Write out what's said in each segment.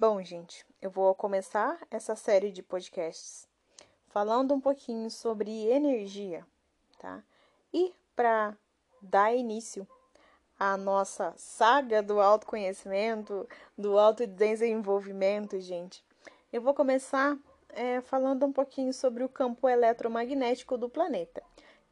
Bom, gente, eu vou começar essa série de podcasts falando um pouquinho sobre energia, tá? E para dar início à nossa saga do autoconhecimento, do autodesenvolvimento, gente, eu vou começar é, falando um pouquinho sobre o campo eletromagnético do planeta.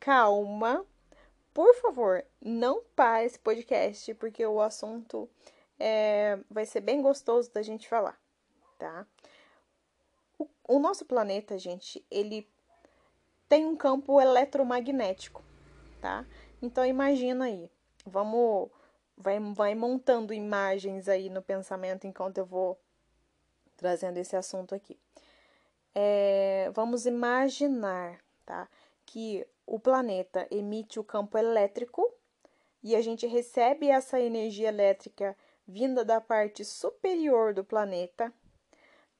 Calma, por favor, não pare esse podcast, porque o assunto é, vai ser bem gostoso da gente falar, tá? O, o nosso planeta, gente, ele tem um campo eletromagnético, tá? Então imagina aí, vamos, vai, vai montando imagens aí no pensamento enquanto eu vou trazendo esse assunto aqui. É, vamos imaginar, tá? Que o planeta emite o campo elétrico e a gente recebe essa energia elétrica vinda da parte superior do planeta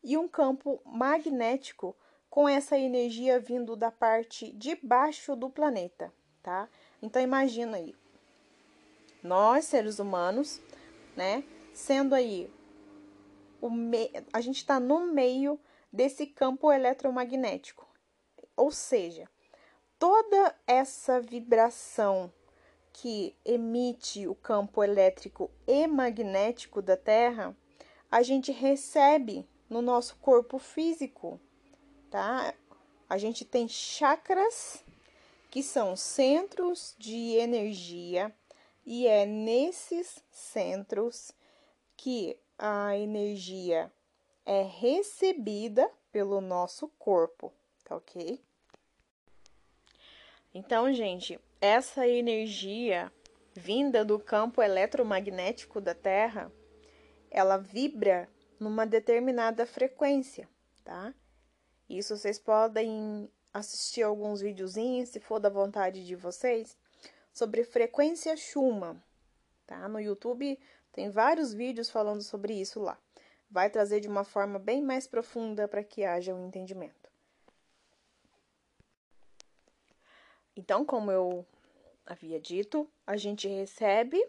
e um campo magnético com essa energia vindo da parte de baixo do planeta, tá? Então imagina aí, nós seres humanos, né, sendo aí o me... a gente está no meio desse campo eletromagnético, ou seja, toda essa vibração que emite o campo elétrico e magnético da Terra, a gente recebe no nosso corpo físico, tá? A gente tem chakras, que são centros de energia, e é nesses centros que a energia é recebida pelo nosso corpo, tá ok? Então, gente, essa energia vinda do campo eletromagnético da Terra, ela vibra numa determinada frequência, tá? Isso vocês podem assistir alguns videozinhos, se for da vontade de vocês, sobre frequência Schumann, tá? No YouTube tem vários vídeos falando sobre isso lá. Vai trazer de uma forma bem mais profunda para que haja um entendimento. Então, como eu havia dito, a gente recebe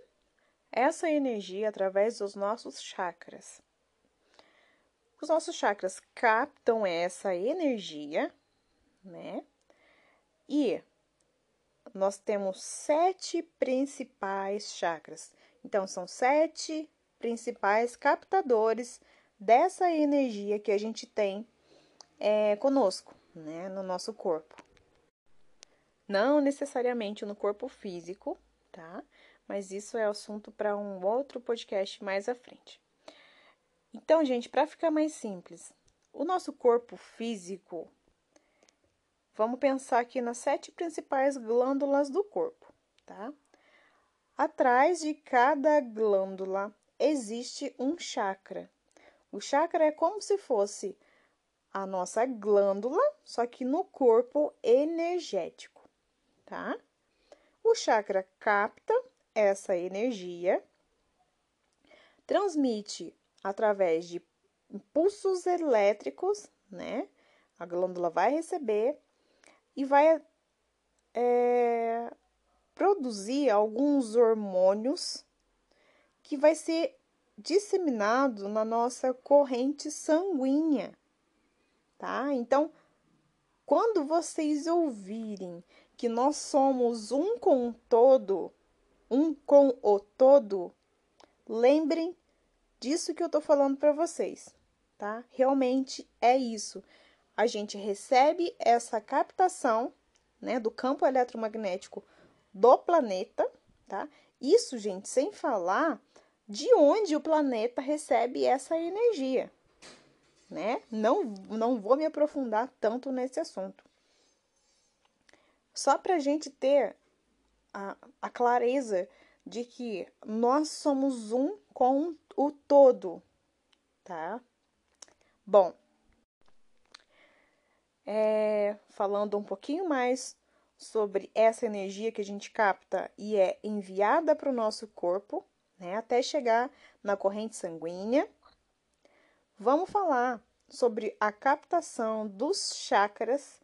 essa energia através dos nossos chakras. Os nossos chakras captam essa energia, né? E nós temos sete principais chakras. Então, são sete principais captadores dessa energia que a gente tem é, conosco, né, no nosso corpo. Não necessariamente no corpo físico, tá? Mas isso é assunto para um outro podcast mais à frente. Então, gente, para ficar mais simples, o nosso corpo físico, vamos pensar aqui nas sete principais glândulas do corpo, tá? Atrás de cada glândula existe um chakra. O chakra é como se fosse a nossa glândula, só que no corpo energético tá? O chakra capta essa energia, transmite através de impulsos elétricos, né? A glândula vai receber e vai é, produzir alguns hormônios que vai ser disseminado na nossa corrente sanguínea, tá? Então, quando vocês ouvirem que nós somos um com o todo, um com o todo, lembrem disso que eu tô falando para vocês, tá? Realmente é isso. A gente recebe essa captação, né, do campo eletromagnético do planeta, tá? Isso, gente, sem falar de onde o planeta recebe essa energia, né? Não, não vou me aprofundar tanto nesse assunto. Só para a gente ter a, a clareza de que nós somos um com o todo, tá? Bom, é, falando um pouquinho mais sobre essa energia que a gente capta e é enviada para o nosso corpo, né, até chegar na corrente sanguínea, vamos falar sobre a captação dos chakras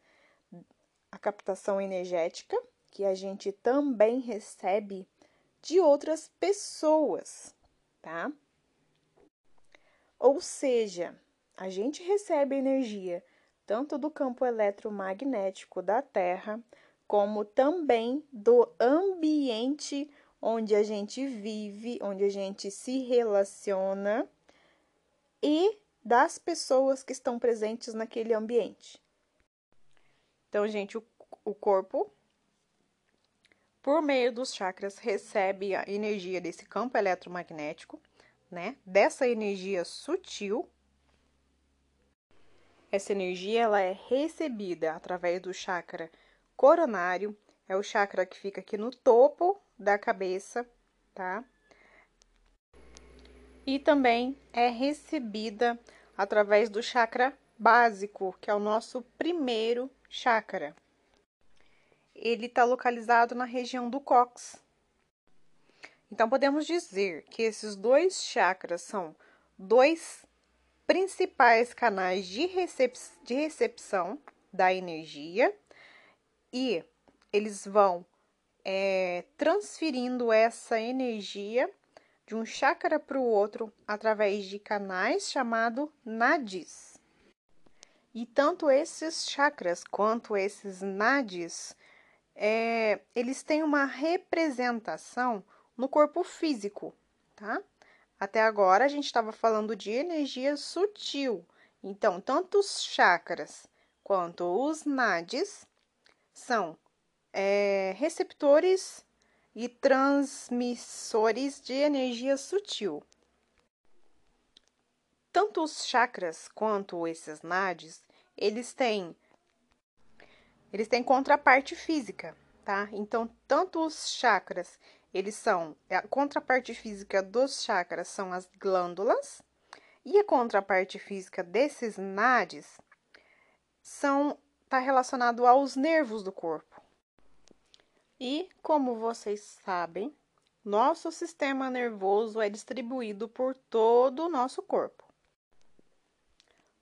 a captação energética, que a gente também recebe de outras pessoas, tá? Ou seja, a gente recebe energia tanto do campo eletromagnético da Terra, como também do ambiente onde a gente vive, onde a gente se relaciona e das pessoas que estão presentes naquele ambiente. Então, gente, o, o corpo, por meio dos chakras, recebe a energia desse campo eletromagnético, né? Dessa energia sutil. Essa energia ela é recebida através do chakra coronário, é o chakra que fica aqui no topo da cabeça, tá? E também é recebida através do chakra básico, que é o nosso primeiro chakra. Ele está localizado na região do cox. Então, podemos dizer que esses dois chakras são dois principais canais de, recep de recepção da energia e eles vão é, transferindo essa energia de um chakra para o outro através de canais chamado nadis. E tanto esses chakras quanto esses nadis, é, eles têm uma representação no corpo físico, tá? Até agora a gente estava falando de energia sutil. Então, tanto os chakras quanto os nadis são é, receptores e transmissores de energia sutil. Tanto os chakras quanto esses nadis, eles têm eles têm contraparte física, tá? Então, tanto os chakras, eles são a contraparte física dos chakras são as glândulas e a contraparte física desses nadis são tá relacionado aos nervos do corpo. E, como vocês sabem, nosso sistema nervoso é distribuído por todo o nosso corpo.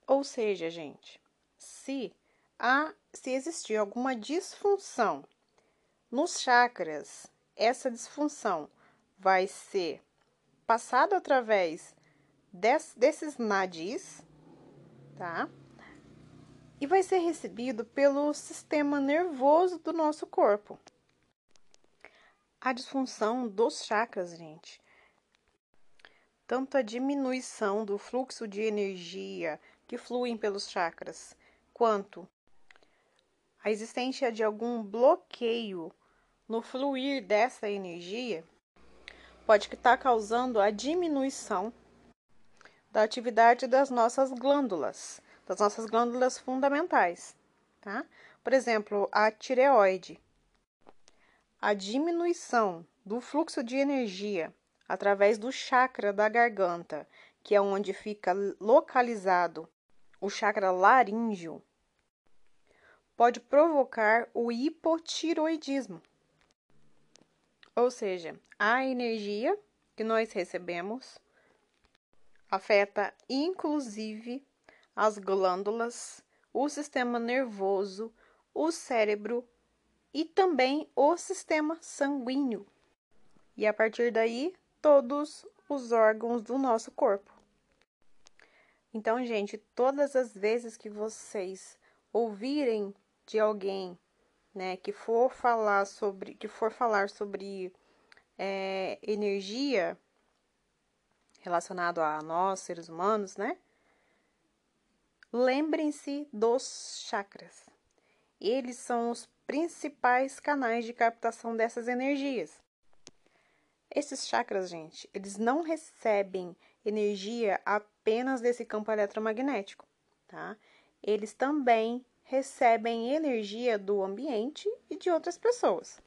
Ou seja, gente, se há, se existir alguma disfunção nos chakras, essa disfunção vai ser passada através des, desses nadis, tá? E vai ser recebido pelo sistema nervoso do nosso corpo a disfunção dos chakras, gente. Tanto a diminuição do fluxo de energia que fluem pelos chakras, quanto a existência de algum bloqueio no fluir dessa energia, pode estar causando a diminuição da atividade das nossas glândulas, das nossas glândulas fundamentais, tá? Por exemplo, a tireoide a diminuição do fluxo de energia através do chakra da garganta, que é onde fica localizado o chakra laríngeo, pode provocar o hipotiroidismo. Ou seja, a energia que nós recebemos afeta inclusive as glândulas, o sistema nervoso, o cérebro e também o sistema sanguíneo. E a partir daí, todos os órgãos do nosso corpo. Então, gente, todas as vezes que vocês ouvirem de alguém, né, que for falar sobre, que for falar sobre é, energia relacionado a nós, seres humanos, né? Lembrem-se dos chakras. Eles são os principais canais de captação dessas energias. Esses chakras, gente, eles não recebem energia apenas desse campo eletromagnético, tá? Eles também recebem energia do ambiente e de outras pessoas.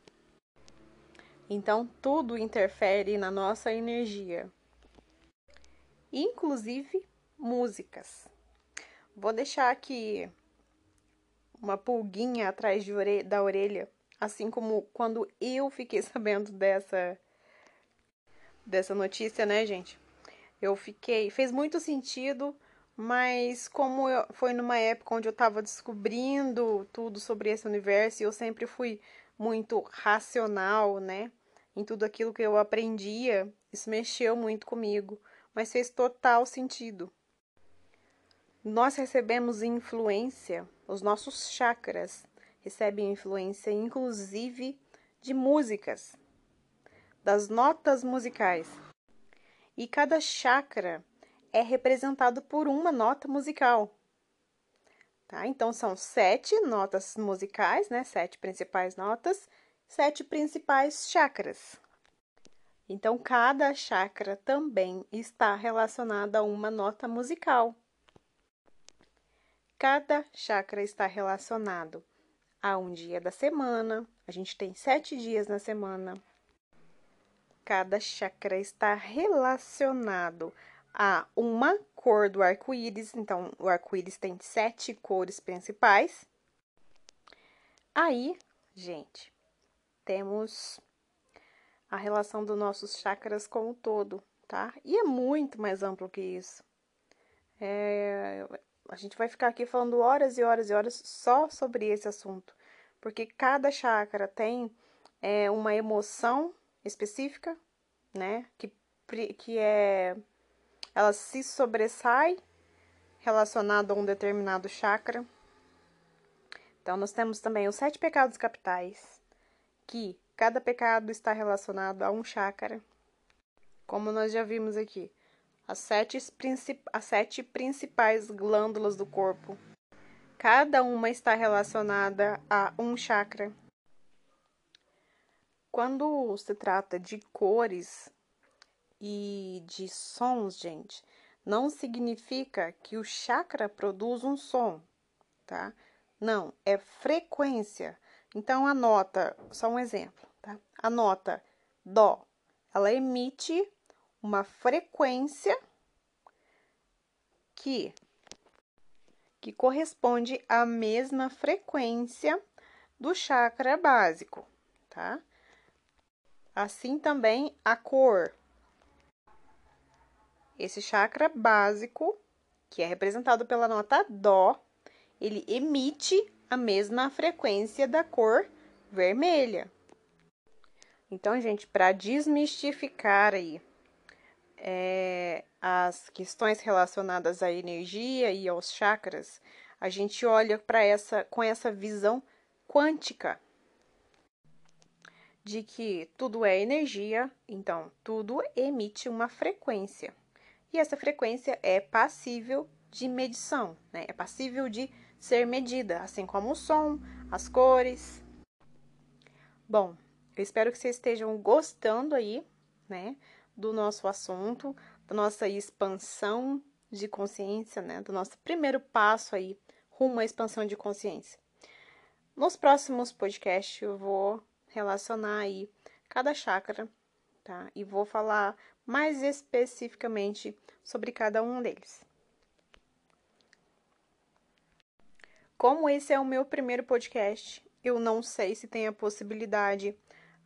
Então, tudo interfere na nossa energia, inclusive músicas. Vou deixar aqui uma pulguinha atrás da orelha, assim como quando eu fiquei sabendo dessa dessa notícia, né, gente? Eu fiquei, fez muito sentido, mas como eu, foi numa época onde eu estava descobrindo tudo sobre esse universo, e eu sempre fui muito racional, né? Em tudo aquilo que eu aprendia, isso mexeu muito comigo, mas fez total sentido, nós recebemos influência, os nossos chakras recebem influência, inclusive, de músicas, das notas musicais. E cada chakra é representado por uma nota musical. Tá? Então, são sete notas musicais, né? Sete principais notas, sete principais chakras. Então, cada chakra também está relacionado a uma nota musical. Cada chakra está relacionado a um dia da semana. A gente tem sete dias na semana. Cada chakra está relacionado a uma cor do arco-íris. Então, o arco-íris tem sete cores principais. Aí, gente, temos a relação dos nossos chakras com o todo, tá? E é muito mais amplo que isso. É, a gente vai ficar aqui falando horas e horas e horas só sobre esse assunto, porque cada chakra tem é, uma emoção específica, né? Que, que é. Ela se sobressai relacionado a um determinado chakra. Então, nós temos também os sete pecados capitais, que Cada pecado está relacionado a um chakra. Como nós já vimos aqui, as sete, as sete principais glândulas do corpo. Cada uma está relacionada a um chakra. Quando se trata de cores e de sons, gente, não significa que o chakra produz um som, tá? Não, é frequência. Então, anota, só um exemplo. Tá? A nota Dó, ela emite uma frequência que, que corresponde à mesma frequência do chakra básico, tá? Assim também a cor. Esse chakra básico, que é representado pela nota Dó, ele emite a mesma frequência da cor vermelha. Então, gente, para desmistificar aí é, as questões relacionadas à energia e aos chakras, a gente olha para essa com essa visão quântica de que tudo é energia, então tudo emite uma frequência. E essa frequência é passível de medição, né? É passível de ser medida, assim como o som, as cores. Bom, eu espero que vocês estejam gostando aí, né, do nosso assunto, da nossa expansão de consciência, né, do nosso primeiro passo aí rumo à expansão de consciência. Nos próximos podcasts eu vou relacionar aí cada chakra, tá? E vou falar mais especificamente sobre cada um deles. Como esse é o meu primeiro podcast, eu não sei se tem a possibilidade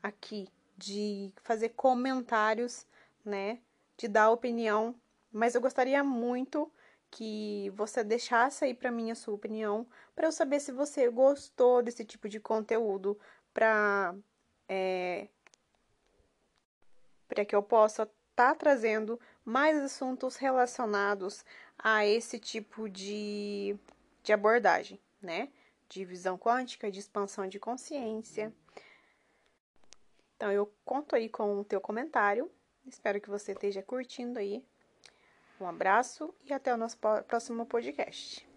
aqui de fazer comentários, né? De dar opinião, mas eu gostaria muito que você deixasse aí para mim a sua opinião, para eu saber se você gostou desse tipo de conteúdo, para é, para que eu possa estar tá trazendo mais assuntos relacionados a esse tipo de, de abordagem, né? De visão quântica, de expansão de consciência. Então, eu conto aí com o teu comentário. Espero que você esteja curtindo aí. Um abraço e até o nosso próximo podcast.